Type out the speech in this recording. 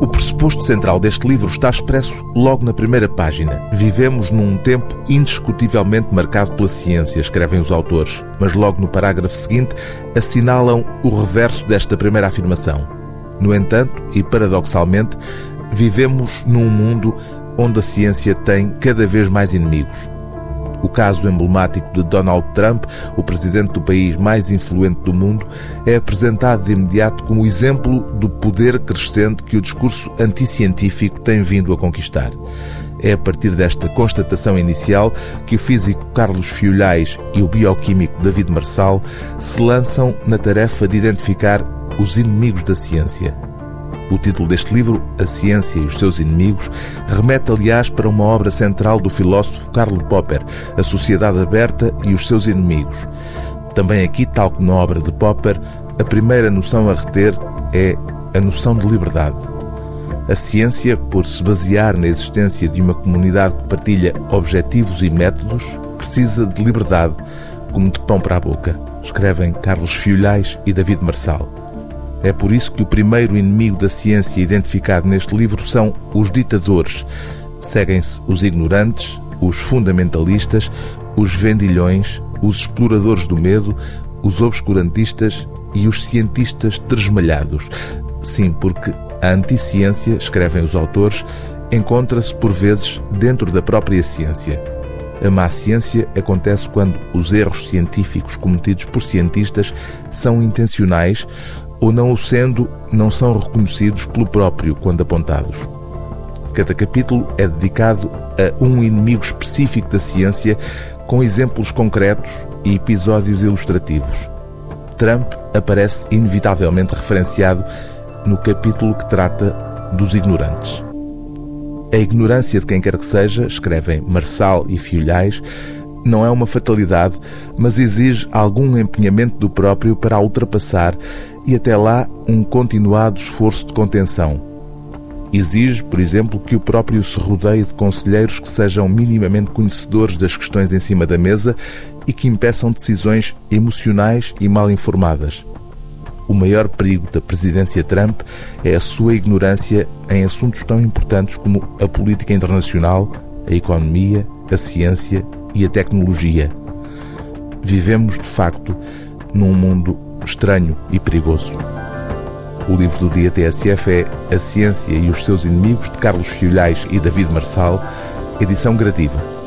O pressuposto central deste livro está expresso logo na primeira página. Vivemos num tempo indiscutivelmente marcado pela ciência, escrevem os autores, mas logo no parágrafo seguinte assinalam o reverso desta primeira afirmação. No entanto, e paradoxalmente, vivemos num mundo onde a ciência tem cada vez mais inimigos. O caso emblemático de Donald Trump, o presidente do país mais influente do mundo, é apresentado de imediato como exemplo do poder crescente que o discurso anticientífico tem vindo a conquistar. É a partir desta constatação inicial que o físico Carlos Fiolhais e o bioquímico David Marçal se lançam na tarefa de identificar os inimigos da ciência. O título deste livro, A Ciência e os Seus Inimigos, remete, aliás, para uma obra central do filósofo Karl Popper, A Sociedade Aberta e os Seus Inimigos. Também aqui, tal como na obra de Popper, a primeira noção a reter é a noção de liberdade. A ciência, por se basear na existência de uma comunidade que partilha objetivos e métodos, precisa de liberdade, como de pão para a boca, escrevem Carlos Fiolhais e David Marçal. É por isso que o primeiro inimigo da ciência identificado neste livro são os ditadores. Seguem-se os ignorantes, os fundamentalistas, os vendilhões, os exploradores do medo, os obscurantistas e os cientistas tresmalhados. Sim, porque a anticiência, escrevem os autores, encontra-se por vezes dentro da própria ciência. A má ciência acontece quando os erros científicos cometidos por cientistas são intencionais ou não o sendo, não são reconhecidos pelo próprio quando apontados. Cada capítulo é dedicado a um inimigo específico da ciência, com exemplos concretos e episódios ilustrativos. Trump aparece inevitavelmente referenciado no capítulo que trata dos ignorantes. A ignorância de quem quer que seja, escrevem Marçal e Fiolhais, não é uma fatalidade, mas exige algum empenhamento do próprio para a ultrapassar e até lá um continuado esforço de contenção. Exige, por exemplo, que o próprio se rodeie de conselheiros que sejam minimamente conhecedores das questões em cima da mesa e que impeçam decisões emocionais e mal informadas. O maior perigo da presidência Trump é a sua ignorância em assuntos tão importantes como a política internacional, a economia, a ciência e a tecnologia. Vivemos, de facto, num mundo estranho e perigoso. O livro do dia TSF é A Ciência e os seus Inimigos, de Carlos Fiolhais e David Marçal, edição gradiva.